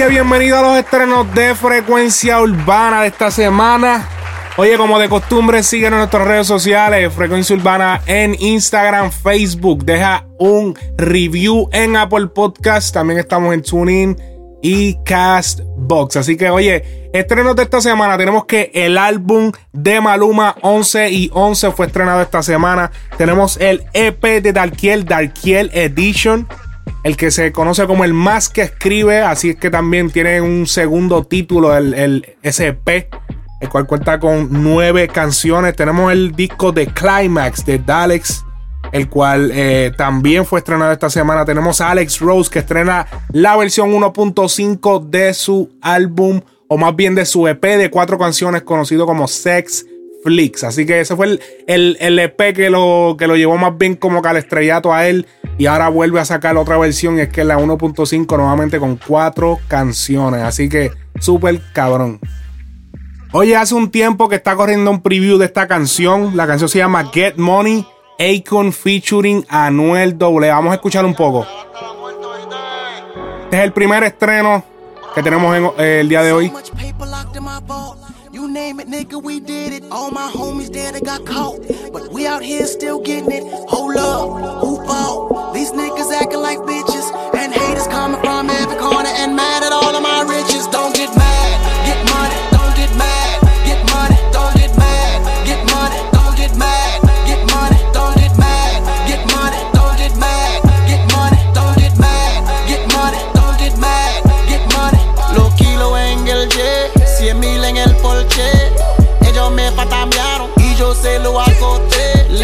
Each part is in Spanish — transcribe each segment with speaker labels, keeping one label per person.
Speaker 1: Oye, bienvenido a los estrenos de Frecuencia Urbana de esta semana. Oye, como de costumbre, síguenos en nuestras redes sociales, Frecuencia Urbana en Instagram, Facebook. Deja un review en Apple Podcast. También estamos en TuneIn y Castbox. Así que, oye, estrenos de esta semana. Tenemos que el álbum de Maluma 11 y 11 fue estrenado esta semana. Tenemos el EP de Darkiel, Darkiel Edition. El que se conoce como el más que escribe. Así es que también tiene un segundo título, el, el SP. El cual cuenta con nueve canciones. Tenemos el disco de Climax de Dalex el cual eh, también fue estrenado esta semana. Tenemos a Alex Rose que estrena la versión 1.5 de su álbum, o más bien de su EP de cuatro canciones conocido como Sex Flix. Así que ese fue el, el, EP que lo, que lo llevó más bien como que al estrellato a él. Y ahora vuelve a sacar otra versión, y es que es la 1.5 nuevamente con cuatro canciones. Así que súper cabrón. Oye, hace un tiempo que está corriendo un preview de esta canción. La canción se llama Get Money. Akon featuring Anuel Doble. Vamos a escuchar un poco. Este es el primer estreno que tenemos en, eh, el día de hoy. You name it, nigga, we did it. All my homies dead, they got caught. But we out here still getting it. Hold up, who fault? These niggas acting like bitches. And haters coming from every corner and mad at all of my riches.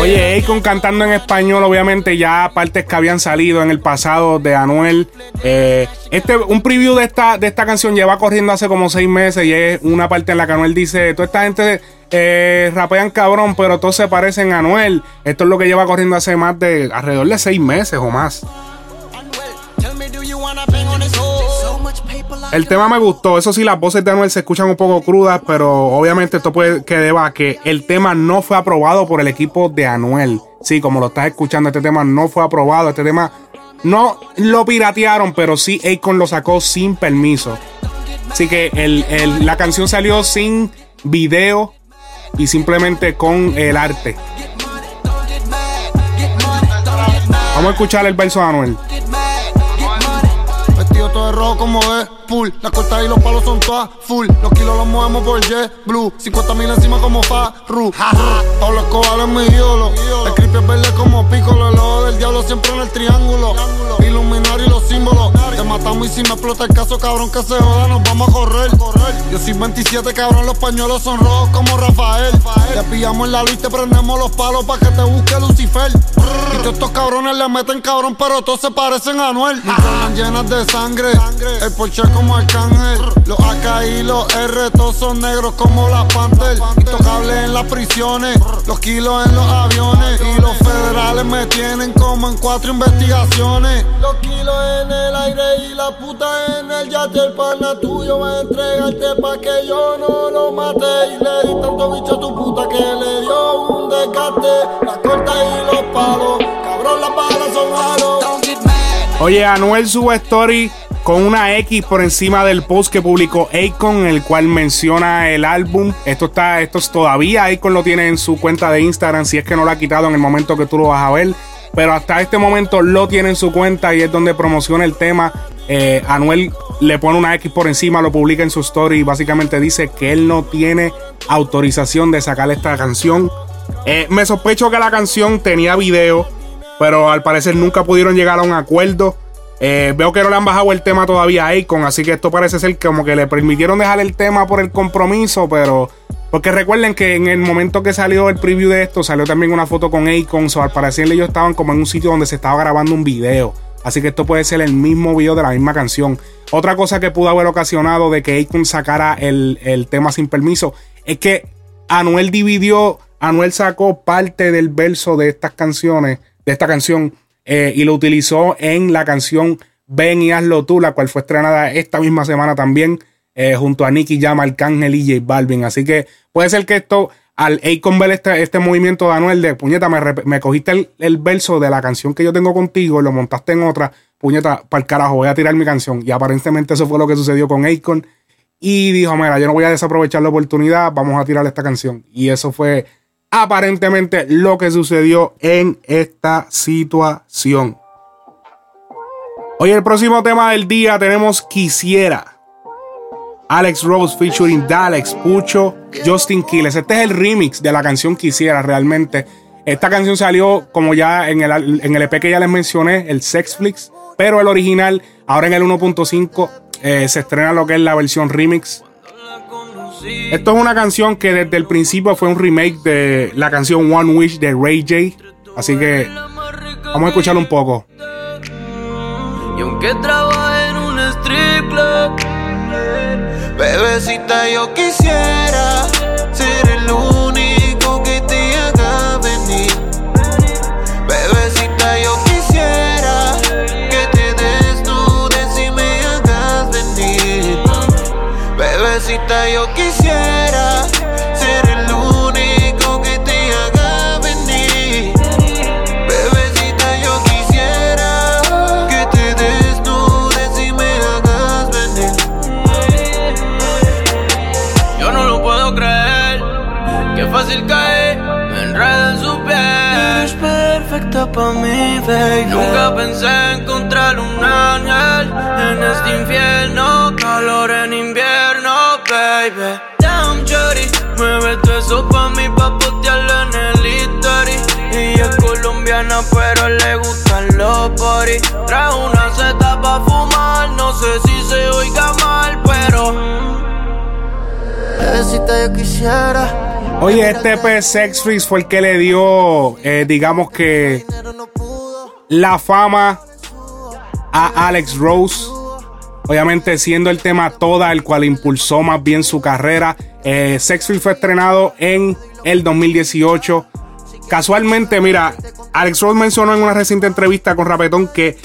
Speaker 1: Oye, Akon cantando en español, obviamente ya partes que habían salido en el pasado de Anuel. Eh, este, un preview de esta, de esta canción lleva corriendo hace como seis meses y es una parte en la que Anuel dice, toda esta gente eh, rapean cabrón, pero todos se parecen a Anuel. Esto es lo que lleva corriendo hace más de alrededor de seis meses o más. El tema me gustó. Eso sí, las voces de Anuel se escuchan un poco crudas, pero obviamente esto puede que deba a que el tema no fue aprobado por el equipo de Anuel. Sí, como lo estás escuchando, este tema no fue aprobado. Este tema no lo piratearon, pero sí Akon lo sacó sin permiso. Así que la canción salió sin video y simplemente con el arte. Vamos a escuchar el verso de Anuel.
Speaker 2: De rojo como es full. La corta y los palos son todas full. Los kilos los movemos por Jet Blue. 50 mil encima como Farru. Pablo Escobar es mi ídolo. El creep es verde como Piccolo. El ojo del diablo siempre en el triángulo. Iluminar matamos y si me explota el caso, cabrón, que se joda, nos vamos a correr. Yo soy 27, cabrón, los pañuelos son rojos como Rafael. Te pillamos en la luz y te prendemos los palos para que te busque Lucifer. Y todos estos cabrones le meten cabrón, pero todos se parecen a. Mis piernas llenas de sangre. El Porsche como Arcángel. Los AK y los R, todos son negros como la Panther. Intocables en las prisiones. Los kilos en los aviones. Y federales me tienen como en cuatro investigaciones. Los kilos en el aire y la puta en el yate. El pana tuyo va a entregarte pa' que yo no lo mate. Y le di tanto bicho a tu puta que le dio un desgaste. La corta y los palos. Cabrón, las balas son halos.
Speaker 1: Oye, Anuel sube story con una X por encima del post que publicó Akon, en el cual menciona el álbum. Esto está, esto es todavía Akon lo tiene en su cuenta de Instagram, si es que no lo ha quitado en el momento que tú lo vas a ver. Pero hasta este momento lo tiene en su cuenta y es donde promociona el tema. Eh, Anuel le pone una X por encima, lo publica en su story y básicamente dice que él no tiene autorización de sacar esta canción. Eh, me sospecho que la canción tenía video, pero al parecer nunca pudieron llegar a un acuerdo. Eh, veo que no le han bajado el tema todavía a Akon, así que esto parece ser como que le permitieron dejar el tema por el compromiso, pero. Porque recuerden que en el momento que salió el preview de esto, salió también una foto con Akon, o al parecer ellos estaban como en un sitio donde se estaba grabando un video. Así que esto puede ser el mismo video de la misma canción. Otra cosa que pudo haber ocasionado de que Akon sacara el, el tema sin permiso es que Anuel dividió, Anuel sacó parte del verso de estas canciones, de esta canción, eh, y lo utilizó en la canción Ven y hazlo tú, la cual fue estrenada esta misma semana también, eh, junto a Nicky Jam, Arcángel y J Balvin. Así que puede ser que esto al Akon ver este, este, movimiento de Anuel de puñeta, me, me cogiste el, verso de la canción que yo tengo contigo lo montaste en otra, puñeta, para el carajo, voy a tirar mi canción. Y aparentemente eso fue lo que sucedió con Akon. Y dijo, mira, yo no voy a desaprovechar la oportunidad, vamos a tirar esta canción. Y eso fue aparentemente lo que sucedió en esta situación. Hoy el próximo tema del día tenemos Quisiera. Alex Rose featuring Dalex, Pucho, Justin Quiles. Este es el remix de la canción Quisiera realmente. Esta canción salió como ya en el, en el EP que ya les mencioné, el Sexflix, pero el original, ahora en el 1.5, eh, se estrena lo que es la versión remix. Esto es una canción que desde el principio fue un remake de la canción One Wish de Ray J. Así que vamos a escucharlo un poco.
Speaker 3: Y aunque en un club Bebecita, yo los body. Trae una seta pa' fumar, no sé si se oiga mal, pero. Bebecita, yo quisiera.
Speaker 1: Oye, este EP Sex Freeze fue el que le dio, eh, digamos que, la fama a Alex Rose. Obviamente siendo el tema toda, el cual impulsó más bien su carrera. Eh, Sex Freeze fue estrenado en el 2018. Casualmente, mira, Alex Rose mencionó en una reciente entrevista con Rapetón que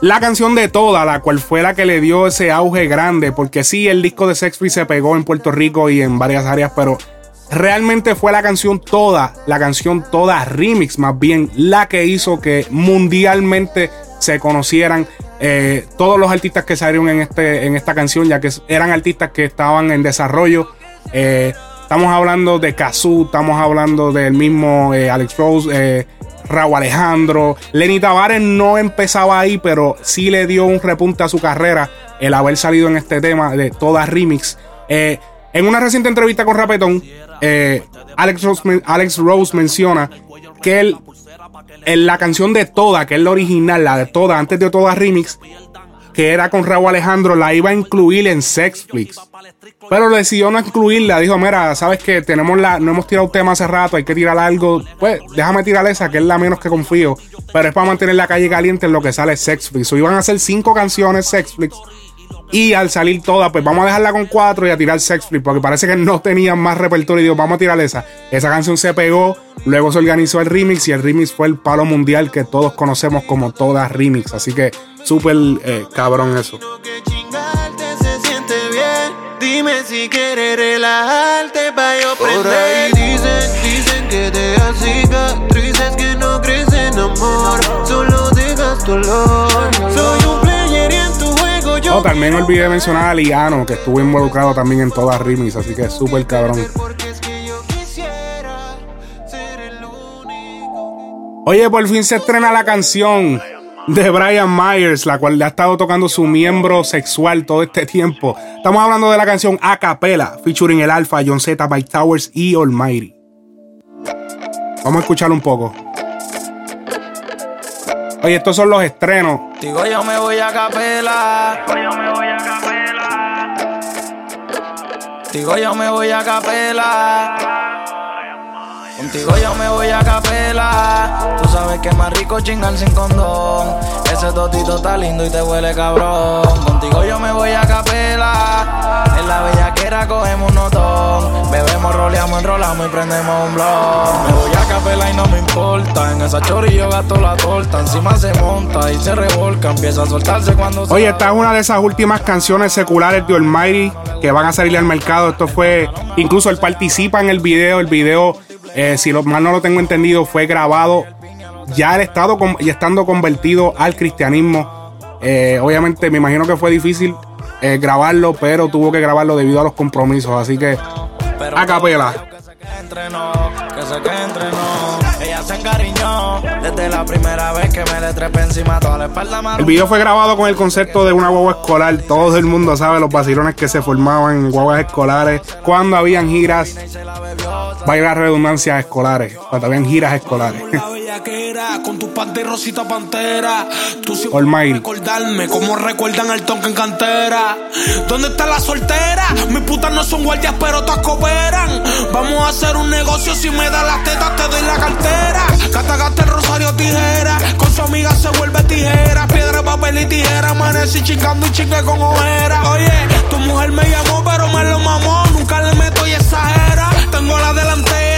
Speaker 1: la canción de toda, la cual fue la que le dio ese auge grande, porque sí, el disco de Sex Free se pegó en Puerto Rico y en varias áreas, pero realmente fue la canción toda, la canción toda remix, más bien la que hizo que mundialmente se conocieran eh, todos los artistas que salieron en, este, en esta canción, ya que eran artistas que estaban en desarrollo. Eh, estamos hablando de Kazoo, estamos hablando del mismo eh, Alex Rose, eh, Raúl Alejandro. Lenny Tavares no empezaba ahí, pero sí le dio un repunte a su carrera el haber salido en este tema de toda remix. Eh, en una reciente entrevista con Rapetón, Alex, Rose, Alex Rose menciona que él, en la canción de Toda, que es la original, la de Toda, antes de Toda Remix, que era con Raúl Alejandro, la iba a incluir en Sexflix. Pero decidió no incluirla. Dijo, mira, sabes que tenemos la, no hemos tirado tema hace rato, hay que tirar algo. Pues déjame tirar esa, que es la menos que confío. Pero es para mantener la calle caliente en lo que sale Sexflix. O iban a hacer cinco canciones Sexflix. Y al salir todas, pues vamos a dejarla con cuatro y a tirar Sex Flip, porque parece que no tenían más repertorio. Y digo, vamos a tirar esa. Esa canción se pegó, luego se organizó el remix y el remix fue el palo mundial que todos conocemos como todas remix. Así que súper eh, cabrón eso.
Speaker 3: Dime si quieres relajarte pa' yo Por ahí dicen, dicen que te cicatrices que no crecen amor Solo dejas dolor
Speaker 1: Oh, también olvidé mencionar a Liano, que estuvo involucrado también en todas remix, así que es súper cabrón. Oye, por fin se estrena la canción de Brian Myers, la cual le ha estado tocando su miembro sexual todo este tiempo. Estamos hablando de la canción A Capella, featuring el Alpha, John Z, Mike Towers y Almighty. Vamos a escuchar un poco. Oye, estos son los estrenos.
Speaker 3: Digo yo me voy a capela. Digo yo me voy a capela. Digo yo me voy a capela
Speaker 4: Contigo yo me voy a capela. Tú sabes que es más rico chingar sin condón. Ese totito está lindo y te huele cabrón. Contigo yo me voy a capela. En la bellaquera cogemos un notón. Bebemos, roleamos, enrolamos y prendemos un blog. Me voy a capela y no me importa. En esa yo gasto la torta. Encima se monta y se revolca. Empieza a soltarse cuando
Speaker 1: Oye, esta es una de esas últimas canciones seculares de Almighty que van a salir al mercado. Esto fue. Incluso él participa en el video. El video eh, si lo, mal no lo tengo entendido, fue grabado ya el estado y estando convertido al cristianismo. Eh, obviamente me imagino que fue difícil eh, grabarlo, pero tuvo que grabarlo debido a los compromisos. Así que a capela. Ella se El video fue grabado con el concepto de una guagua escolar. Todo el mundo sabe los vacilones que se formaban en guaguas escolares cuando habían giras. Vaya la redundancia escolares, cuando habían giras escolares. Con tu de rosita pantera. Tú siempre recordarme como recuerdan al tonque en cantera. ¿Dónde está la soltera? Mis putas no son guardias, pero todas cooperan. Vamos a hacer un negocio si me da las tetas, te doy la cartera. Gata el rosario tijera. Con su amiga se vuelve tijera. Piedra, papel y tijera. Amanecí chingando y chingue con ojera. Oye, tu mujer me llamó, pero me lo mamó. Nunca le meto y exagera. Tengo la delantera.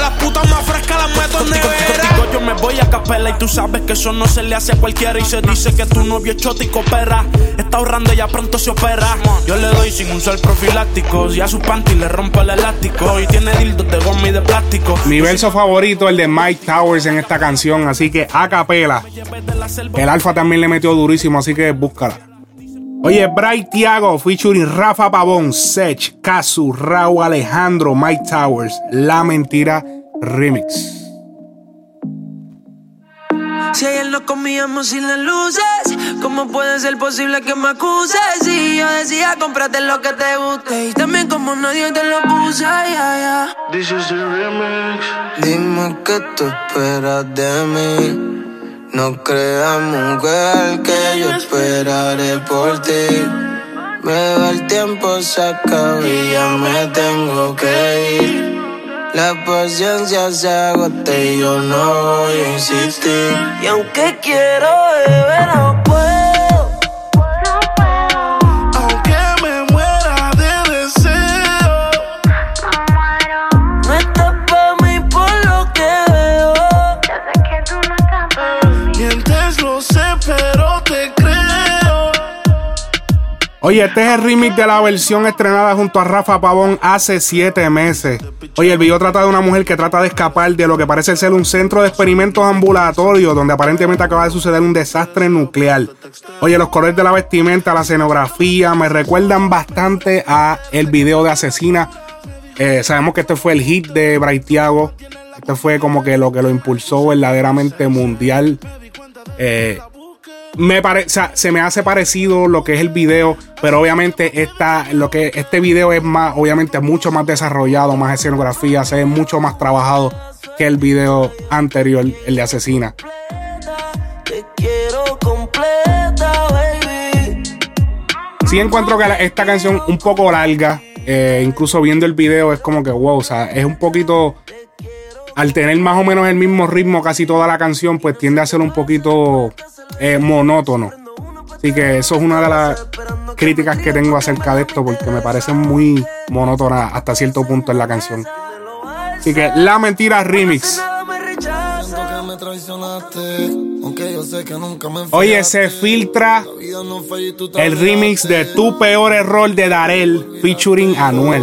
Speaker 1: Las putas más frescas las meto en nevera. yo me voy a capela y tú sabes que eso no se le hace a cualquiera. Y se dice que tu novio es chota y coopera. Está ahorrando y ya pronto se opera. Yo le doy sin usar profilácticos. Y a su panty le rompo el elástico. Y tiene dildos de goma y de plástico. Mi verso favorito, el de Mike Towers en esta canción. Así que a capela. El alfa también le metió durísimo, así que búscala. Oye, Bright Tiago, featuring Rafa Pavón, Sech, Casu, Raúl Alejandro, Mike Towers, La Mentira Remix.
Speaker 5: Si ayer no comíamos sin las luces, ¿cómo puede ser posible que me acuses? Si yo decía, cómprate lo que te guste. Y también como nadie te lo puse, ya, ya.
Speaker 6: This is the remix.
Speaker 7: Dime que tú esperas de mí. No creas, mujer, que yo esperaré por ti. Me va el tiempo, se acaba y ya me tengo que ir. La paciencia se agota y yo no voy a insistir.
Speaker 5: Y aunque quiero beber, no puedo.
Speaker 1: Oye, este es el remix de la versión estrenada junto a Rafa Pavón hace siete meses. Oye, el video trata de una mujer que trata de escapar de lo que parece ser un centro de experimentos ambulatorios donde aparentemente acaba de suceder un desastre nuclear. Oye, los colores de la vestimenta, la escenografía me recuerdan bastante a el video de Asesina. Eh, sabemos que este fue el hit de Braithiago. Este fue como que lo que lo impulsó verdaderamente mundial. Eh, me se me hace parecido lo que es el video, pero obviamente esta, lo que este video es más, obviamente mucho más desarrollado, más escenografía, se ve mucho más trabajado que el video anterior, el de Asesina. Sí encuentro que esta canción un poco larga, eh, incluso viendo el video es como que wow, o sea, es un poquito al tener más o menos el mismo ritmo casi toda la canción, pues tiende a ser un poquito eh, monótono. Así que eso es una de las críticas que tengo acerca de esto, porque me parece muy monótona hasta cierto punto en la canción. Así que La Mentira Remix. Oye, se filtra el remix de Tu Peor Error de Darel featuring Anuel.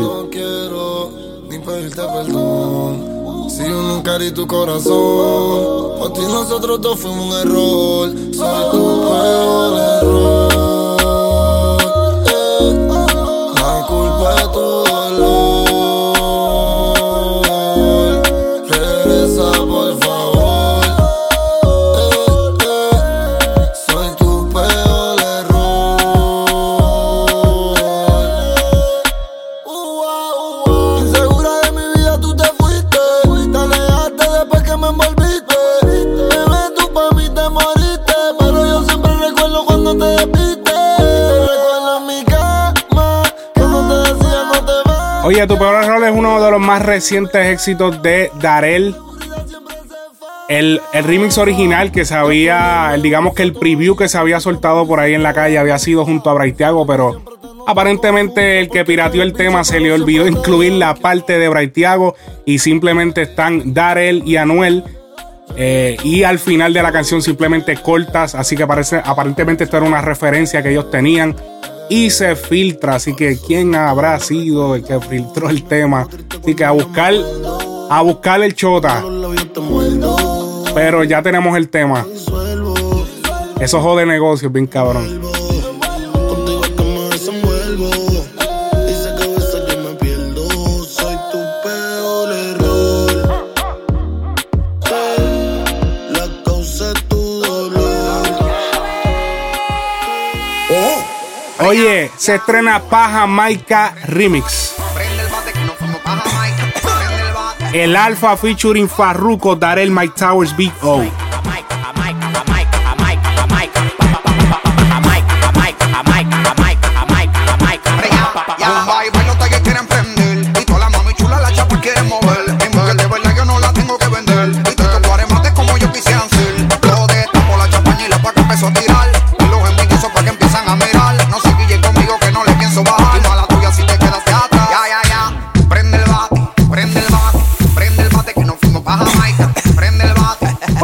Speaker 8: Si yo nunca di tu corazón, por ti nosotros dos fuimos un error. Soy tu peor error.
Speaker 1: Más recientes éxitos de Darel. El, el, remix original que se había, digamos que el preview que se había soltado por ahí en la calle había sido junto a Braithiago, pero aparentemente el que pirateó el tema se le olvidó incluir la parte de Braithiago y simplemente están Darel y Anuel. Eh, y al final de la canción simplemente cortas, así que parece, aparentemente esto era una referencia que ellos tenían y se filtra. Así que quién habrá sido el que filtró el tema. Así que a buscar, a buscar el chota. Pero ya tenemos el tema. Eso jode negocios, bien cabrón. Se estrena Paja Maika Remix. El Alfa featuring Farruko Darel Mike Towers Big O.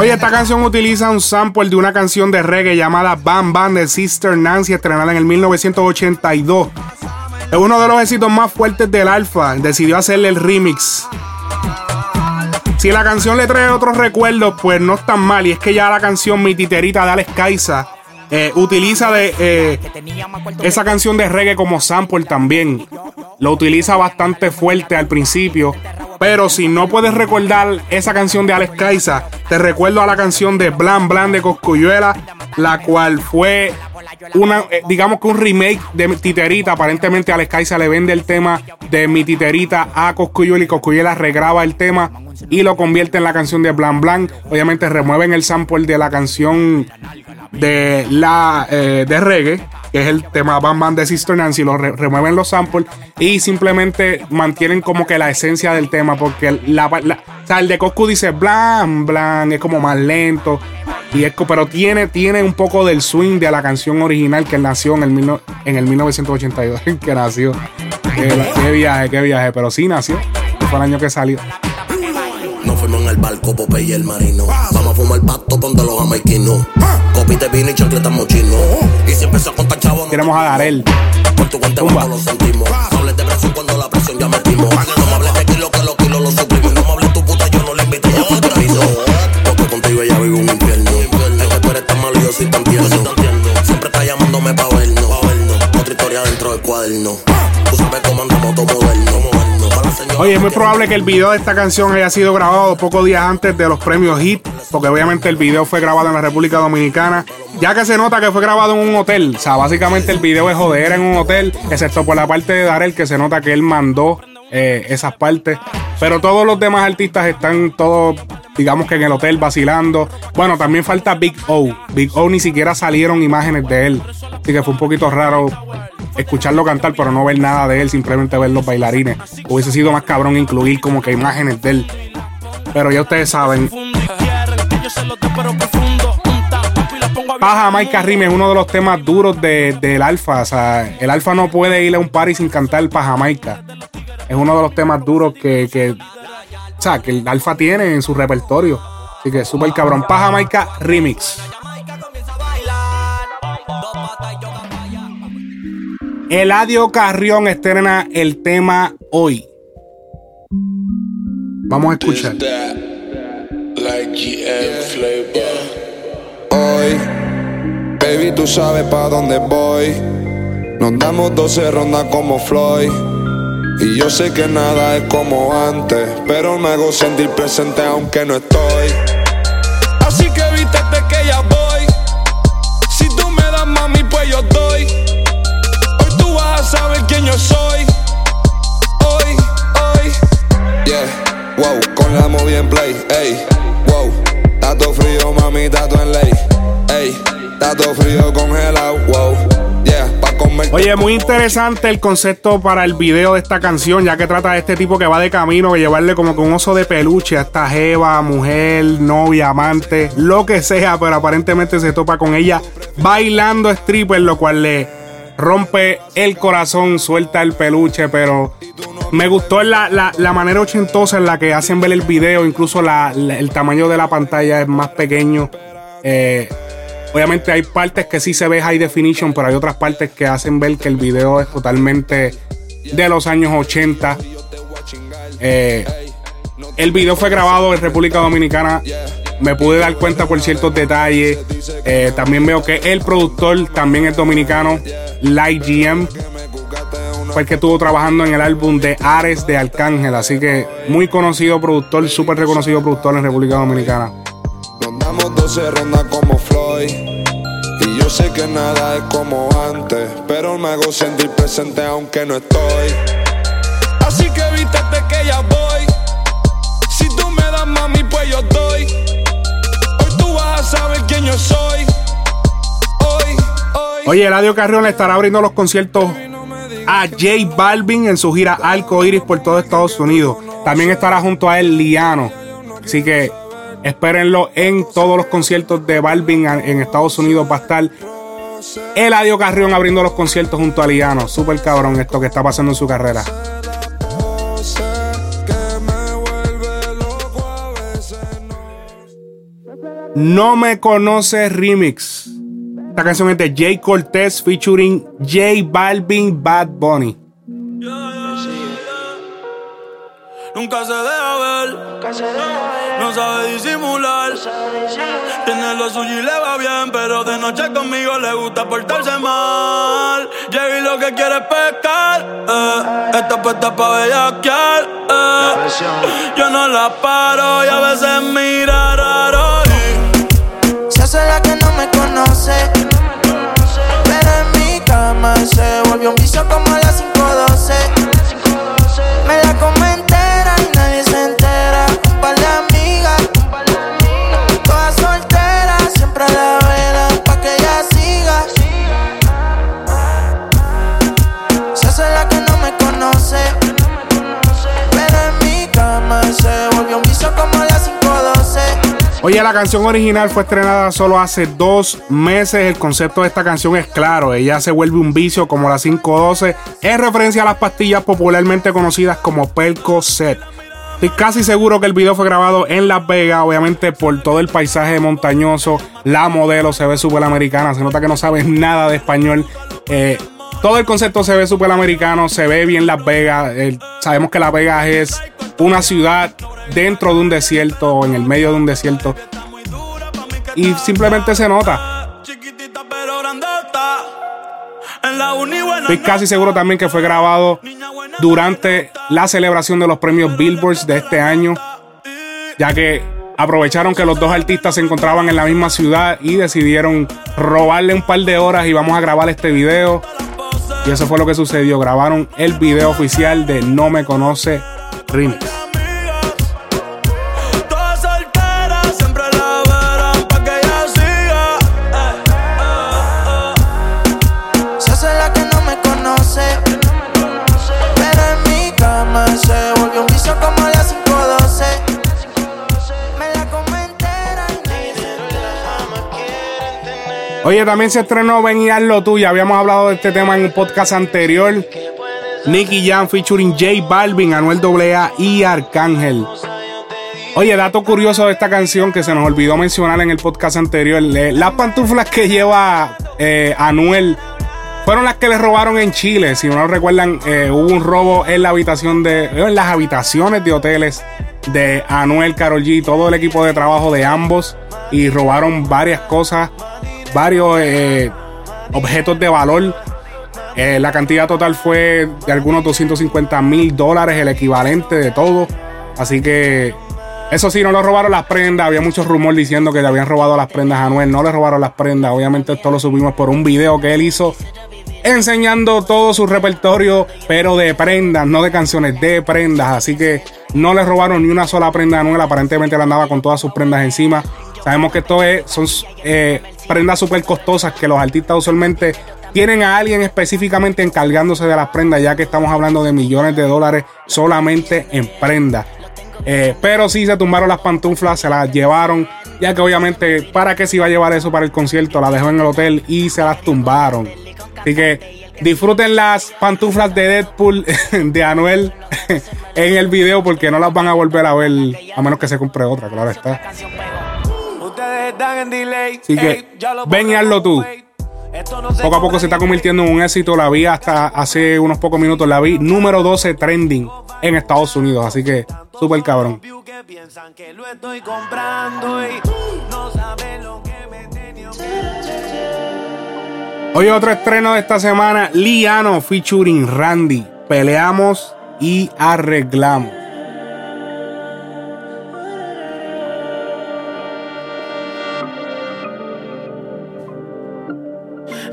Speaker 1: Oye, esta canción utiliza un sample de una canción de reggae llamada Bam Bam de Sister Nancy, estrenada en el 1982. Es uno de los éxitos más fuertes del Alfa. Decidió hacerle el remix. Si la canción le trae otros recuerdos, pues no es tan mal. Y es que ya la canción Mi Titerita de Alex Kaisa eh, utiliza de, eh, esa canción de reggae como sample también. Lo utiliza bastante fuerte al principio. Pero si no puedes recordar esa canción de Alex Kaisa, te recuerdo a la canción de Blan Blan de Coscuyuela, la cual fue una, eh, digamos que un remake de Titerita. Aparentemente Alex Kaisa le vende el tema de mi Titerita a Coscuyuela y Coscuyuela regraba el tema y lo convierte en la canción de Blan Blan. Obviamente remueven el sample de la canción de la eh, de reggae que es el tema Bam Bam de Sister Nancy, lo remueven los samples y simplemente mantienen como que la esencia del tema, porque la, o sea, el de Coscu dice blan, blan, es como más lento, y es, pero tiene, tiene un poco del swing de la canción original que nació en el, en el 1982, que nació. Qué, viaje, qué viaje, pero sí nació, fue el año que salió.
Speaker 9: En el barco, Popeye y el marino. Vamos a fumar pasto donde los jamaiquinos. Copite vino y chancleta mochino. Y si empezó a contar chavo,
Speaker 1: Queremos a Darel.
Speaker 9: Por tu cuenta cuando lo sentimos. Hables de presión cuando la presión ya metimos. No me hables de kilo que los kilos los suprimos.
Speaker 1: Oye, es muy probable que el video de esta canción haya sido grabado pocos días antes de los premios HIT, porque obviamente el video fue grabado en la República Dominicana, ya que se nota que fue grabado en un hotel. O sea, básicamente el video es joder en un hotel, excepto por la parte de Darel, que se nota que él mandó eh, esas partes. Pero todos los demás artistas están todos, digamos que en el hotel vacilando. Bueno, también falta Big O. Big O ni siquiera salieron imágenes de él. Así que fue un poquito raro escucharlo cantar, pero no ver nada de él, simplemente ver los bailarines. Hubiese sido más cabrón incluir como que imágenes de él. Pero ya ustedes saben. Paja Mike es uno de los temas duros del Alfa. O sea, el Alfa no puede ir a un party sin cantar Paja Jamaica. Es uno de los temas duros que, que, o sea, que el Alfa tiene en su repertorio. Así que súper cabrón. Paja Jamaica Remix. Eladio Carrión estrena el tema hoy. Vamos a escuchar.
Speaker 10: Hoy, baby, tú sabes pa' dónde voy. Nos damos 12 rondas como Floyd. Y yo sé que nada es como antes, pero me hago sentir presente aunque no estoy. Así que ey, wow. Tato frío, mami, tato en ley, ey. Tato frío congelado, wow. Yeah, pa' comer
Speaker 1: Oye, muy interesante el concepto para el video de esta canción, ya que trata de este tipo que va de camino, que llevarle como que un oso de peluche a esta jeva, mujer, novia, amante, lo que sea, pero aparentemente se topa con ella bailando stripper, lo cual le rompe el corazón, suelta el peluche, pero me gustó la, la, manera ochentosa en la que hacen ver el video, incluso el tamaño de la pantalla es más pequeño. Eh, Obviamente hay partes que sí se ve high definition, pero hay otras partes que hacen ver que el video es totalmente de los años 80. Eh, el video fue grabado en República Dominicana. Me pude dar cuenta por ciertos detalles. Eh, también veo que el productor también es dominicano, Light GM. Fue el que estuvo trabajando en el álbum de Ares de Arcángel. Así que muy conocido productor, súper reconocido productor en República Dominicana.
Speaker 10: Damos 12 rondas como Floyd. Y yo sé que nada es como antes. Pero me hago sentir presente aunque no estoy. Así que vístete que ya voy. Si tú me das mami, pues yo doy. Vas a saber quién yo soy. Hoy, hoy.
Speaker 1: Oye, Eladio Carrión le estará abriendo los conciertos a J Balvin en su gira Alco Iris por todo Estados Unidos. También estará junto a él Liano. Así que Espérenlo en todos los conciertos de Balvin en Estados Unidos. Va a estar Eladio Carrión abriendo los conciertos junto a Liano. Super cabrón esto que está pasando en su carrera. No me conoce remix. Esta canción es de Jay Cortez featuring J Balvin Bad Bunny.
Speaker 3: Nunca se deja ver. No sabe disimular. Tiene lo suyo y le va bien, pero de noche conmigo le gusta portarse mal. Llegué lo que quiere es pescar. Eh. Esta puesta pa' bellaquear. Eh. Yo no la paro y a veces mira raro.
Speaker 11: Conoce. Pero en mi cama se volvió un vicio como
Speaker 1: Oye, la canción original fue estrenada solo hace dos meses. El concepto de esta canción es claro. Ella se vuelve un vicio como la 512 en referencia a las pastillas popularmente conocidas como Pelco Set. Estoy casi seguro que el video fue grabado en Las Vegas, obviamente por todo el paisaje montañoso. La modelo se ve súper americana, se nota que no sabe nada de español. Eh, todo el concepto se ve súper americano, se ve bien Las Vegas. sabemos que Las Vegas es una ciudad dentro de un desierto o en el medio de un desierto. Y simplemente se nota. Estoy casi seguro también que fue grabado durante la celebración de los premios Billboards de este año, ya que aprovecharon que los dos artistas se encontraban en la misma ciudad y decidieron robarle un par de horas y vamos a grabar este video. Y eso fue lo que sucedió. Grabaron el video oficial de No Me Conoce Remix. Oye, también se estrenó Ven y lo tuyo. Habíamos hablado de este tema en un podcast anterior. Nicky Jam featuring J Balvin, Anuel AA y Arcángel. Oye, dato curioso de esta canción que se nos olvidó mencionar en el podcast anterior. Las pantuflas que lleva eh, Anuel fueron las que le robaron en Chile. Si no recuerdan, eh, hubo un robo en la habitación de. en las habitaciones de hoteles de Anuel, Karol G, todo el equipo de trabajo de ambos. Y robaron varias cosas varios eh, objetos de valor. Eh, la cantidad total fue de algunos 250 mil dólares, el equivalente de todo. Así que eso sí, no le robaron las prendas. Había muchos rumores diciendo que le habían robado las prendas a Anuel. No le robaron las prendas. Obviamente esto lo subimos por un video que él hizo enseñando todo su repertorio, pero de prendas, no de canciones, de prendas. Así que no le robaron ni una sola prenda a Anuel. Aparentemente él andaba con todas sus prendas encima. Sabemos que esto es, son eh, prendas súper costosas que los artistas usualmente tienen a alguien específicamente encargándose de las prendas, ya que estamos hablando de millones de dólares solamente en prendas. Eh, pero sí se tumbaron las pantuflas, se las llevaron, ya que obviamente, ¿para qué se iba a llevar eso para el concierto? La dejó en el hotel y se las tumbaron. Así que disfruten las pantuflas de Deadpool de Anuel en el video porque no las van a volver a ver a menos que se compre otra, claro está. Así que ven y hazlo tú. Poco a poco se está convirtiendo en un éxito. La vi hasta hace unos pocos minutos. La vi número 12 trending en Estados Unidos. Así que súper cabrón. Hoy otro estreno de esta semana. Liano featuring Randy. Peleamos y arreglamos.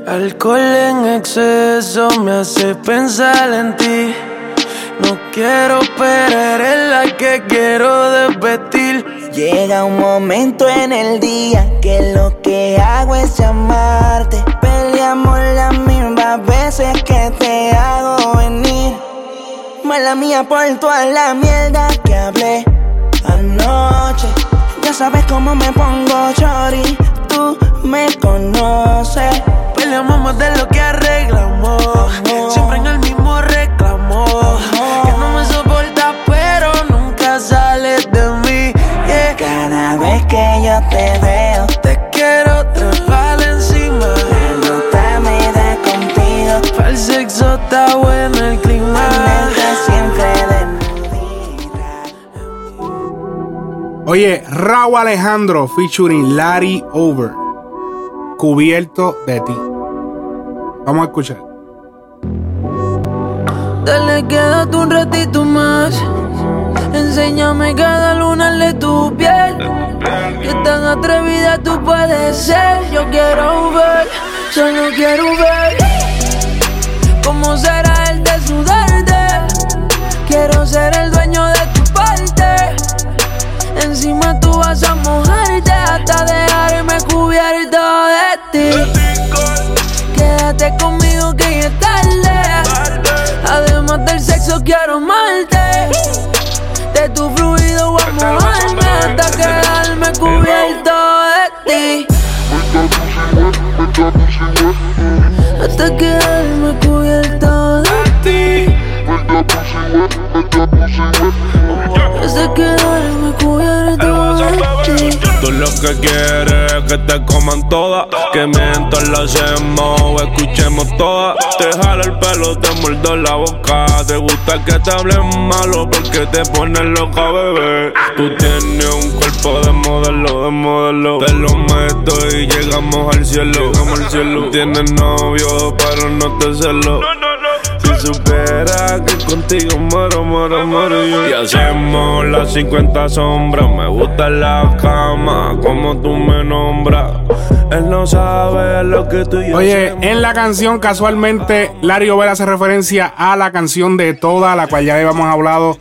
Speaker 5: Alcohol en exceso me hace pensar en ti. No quiero perder en la que quiero desvestir.
Speaker 11: Llega un momento en el día que lo que hago es llamarte. Peleamos las mismas veces que te hago venir. Mala mía por toda la mierda que hablé anoche. Ya sabes cómo me pongo, Chori. Tú me conoces.
Speaker 5: Peleamos de lo que arreglamos. Siempre en el mismo reclamo. Que no me soporta, pero nunca sales de mí. Yeah.
Speaker 11: Cada vez que yo te veo,
Speaker 5: Te quiero trepar encima.
Speaker 11: no te me da contigo.
Speaker 5: Para el sexo está bueno el clima.
Speaker 11: Siempre desnudita.
Speaker 1: Oye, Raúl Alejandro featuring Larry Over. Cubierto de ti. Vamos a escuchar.
Speaker 5: Dale, quédate un ratito más. Enséñame cada lunar de tu piel. Que tan atrevida tú puedes ser. Yo quiero ver, solo quiero ver. ¿Cómo será el de sudarte? Quiero ser el dueño de tu parte. Encima tú vas a mojarte hasta dejarme cubierto de ti. Quédate conmigo que ya es tarde. Además del sexo quiero amarte. De tu fluido voy a mojarme hasta quedarme cubierto de ti. Hasta quedarme cubierto de ti.
Speaker 12: Que quieres es que te coman todas. Que mientras lo hacemos, escuchemos todas. Te jala el pelo, te muerdo la boca. Te gusta que te hablen malo porque te pones loca, bebé. Tú tienes un cuerpo de modelo, de modelo. Te lo meto y llegamos al cielo. Llegamos al cielo. Tienes novio, pero no te celo. Supiera que contigo muero, muero, muero yo. Y hacemos las 50 sombras. Me gusta la cama, como tú me nombras. Él no sabe lo que tú y yo
Speaker 1: Oye, en la canción casualmente Larry Over hace referencia a la canción de Toda, la cual ya habíamos hablado,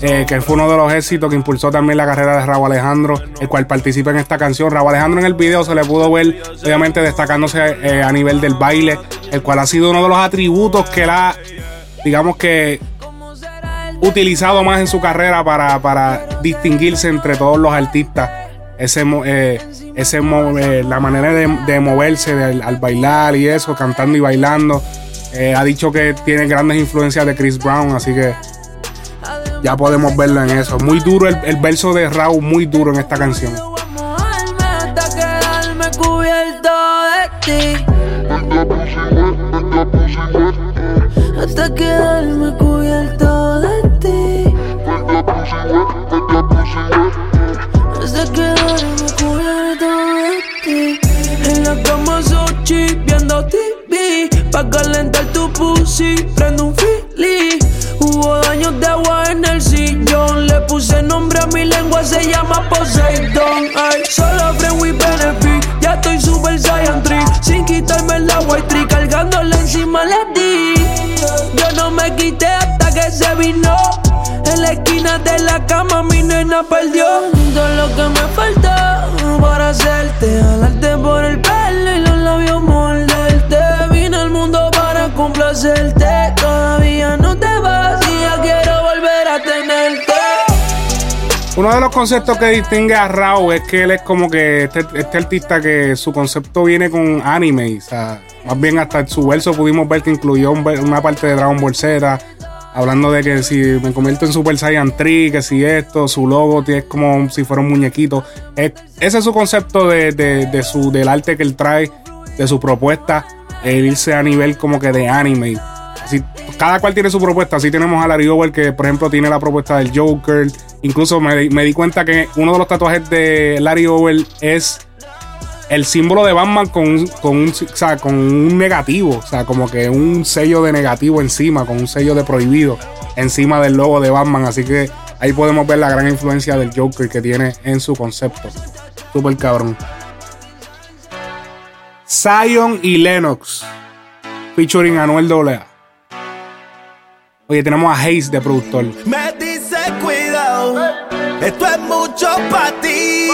Speaker 1: eh, que fue uno de los éxitos que impulsó también la carrera de Raúl Alejandro, el cual participa en esta canción. Raúl Alejandro en el video se le pudo ver, obviamente destacándose eh, a nivel del baile, el cual ha sido uno de los atributos que la, digamos que utilizado más en su carrera para, para distinguirse entre todos los artistas. Ese, eh, ese eh, la manera de, de moverse al bailar y eso, cantando y bailando. Eh, ha dicho que tiene grandes influencias de Chris Brown, así que ya podemos verlo en eso. Muy duro el, el verso de Raúl, muy duro en esta canción.
Speaker 5: Hasta quedarme cubierto de ti. Hasta quedarme TV. Pa' calentar tu pussy, prendo un fili. Hubo daños de agua en el sillón. Le puse nombre a mi lengua, se llama Poseidon. Ay, solo friend with benefit. Ya estoy super Saiyan 3. Sin quitarme la white tree, cargándole encima le di. Yo no me quité hasta que se vino. En la esquina de la cama mi nena perdió Todo lo que me faltó para hacerte
Speaker 1: Uno de los conceptos que distingue a Rao es que él es como que este, este artista que su concepto viene con anime. O sea, más bien hasta en su verso pudimos ver que incluyó una parte de Dragon Ball Z. Hablando de que si me convierto en Super Saiyan 3, que si esto, su logo es como si fuera un muñequito. Es- ese es su concepto de, de- de su, del arte que él trae, de su propuesta, el irse a nivel como que de anime. Cada cual tiene su propuesta. Así tenemos a Larry Over, que por ejemplo tiene la propuesta del Joker. Incluso me, me di cuenta que uno de los tatuajes de Larry Over es el símbolo de Batman con un, con un, o sea, con un negativo. O sea, como que un sello de negativo encima, con un sello de prohibido encima del logo de Batman. Así que ahí podemos ver la gran influencia del Joker que tiene en su concepto. Super cabrón. Zion y Lennox. Featuring Anuel AA. Oye, tenemos a Hayes de productor.
Speaker 6: Me dice cuidado, esto es mucho para ti.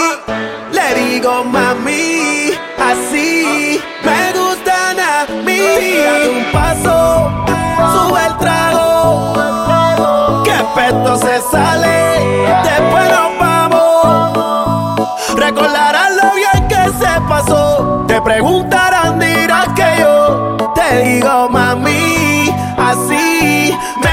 Speaker 6: Le digo mami, así me gustan a mí. Tírate un paso, sube el trago. Que peto se sale, después nos vamos. Recordarán lo bien que se pasó. Te preguntarán, dirás que yo te digo mami,
Speaker 1: Man.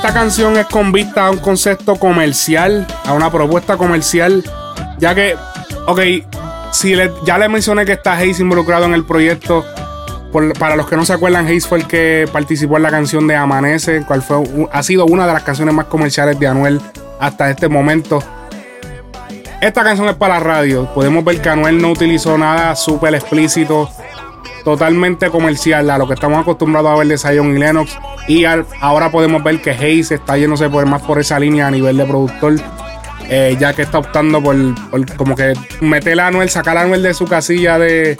Speaker 1: Esta, ca- esta canción es con vista a un concepto comercial, a una propuesta comercial, ya que, ok, si ya le mencioné que está Hayes involucrado en el proyecto. Por- para los que no se acuerdan, Hayes fue el que participó en la canción de Amanece, cual fue, ha sido una de las canciones más comerciales de Anuel hasta este momento. Esta canción es para radio. Podemos ver que Anuel no utilizó nada súper explícito totalmente comercial a lo que estamos acostumbrados a ver de Zion y Lennox. Y ahora podemos ver que Hayes está yéndose más por esa línea a nivel de productor. eh, ya que está optando por, por como que meter a Anuel, sacar a Anuel de su casilla de,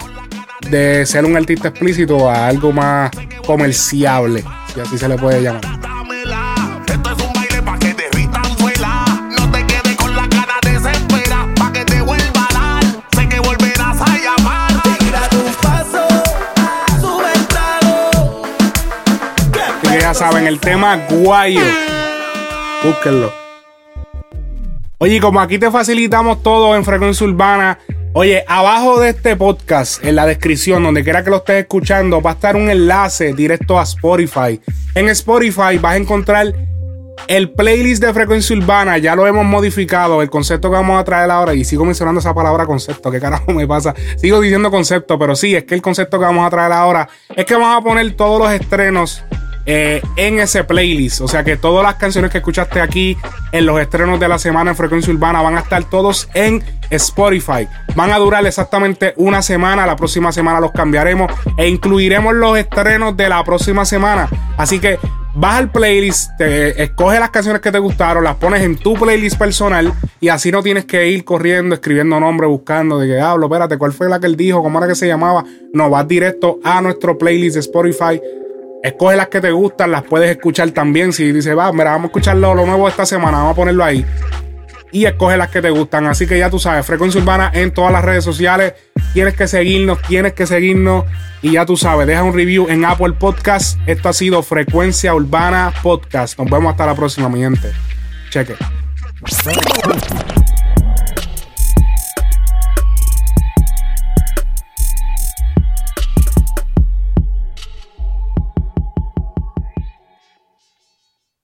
Speaker 1: de ser un artista explícito a algo más comerciable, si así se le puede llamar. Saben, el tema Guayo. Búsquenlo. Oye, como aquí te facilitamos todo en frecuencia urbana. Oye, abajo de este podcast, en la descripción, donde quiera que lo estés escuchando, va a estar un enlace directo a Spotify. En Spotify vas a encontrar el playlist de frecuencia urbana. Ya lo hemos modificado. El concepto que vamos a traer ahora, y sigo mencionando esa palabra concepto, ¿qué carajo me pasa? Sigo diciendo concepto, pero sí, es que el concepto que vamos a traer ahora es que vamos a poner todos los estrenos eh, en ese playlist. O sea que todas las canciones que escuchaste aquí en los estrenos de la semana en Frecuencia Urbana van a estar todos en Spotify. Van a durar exactamente una semana. La próxima semana los cambiaremos e incluiremos los estrenos de la próxima semana. Así que vas al playlist, te escoge las canciones que te gustaron, las pones en tu playlist personal y así no tienes que ir corriendo, escribiendo nombre, buscando de que hablo, espérate, ¿cuál fue la que él dijo? ¿Cómo era que se llamaba? No, vas directo a nuestro playlist de Spotify. Escoge las que te gustan, las puedes escuchar también. Si dices, va, mira, vamos a escucharlo lo nuevo de esta semana, vamos a ponerlo ahí. Y escoge las que te gustan. Así que ya tú sabes, Frecuencia Urbana en todas las redes sociales. Tienes que seguirnos, tienes que seguirnos. Y ya tú sabes, deja un review en Apple Podcast. Esto ha sido Frecuencia Urbana Podcast. Nos vemos hasta la próxima, mi gente. Cheque.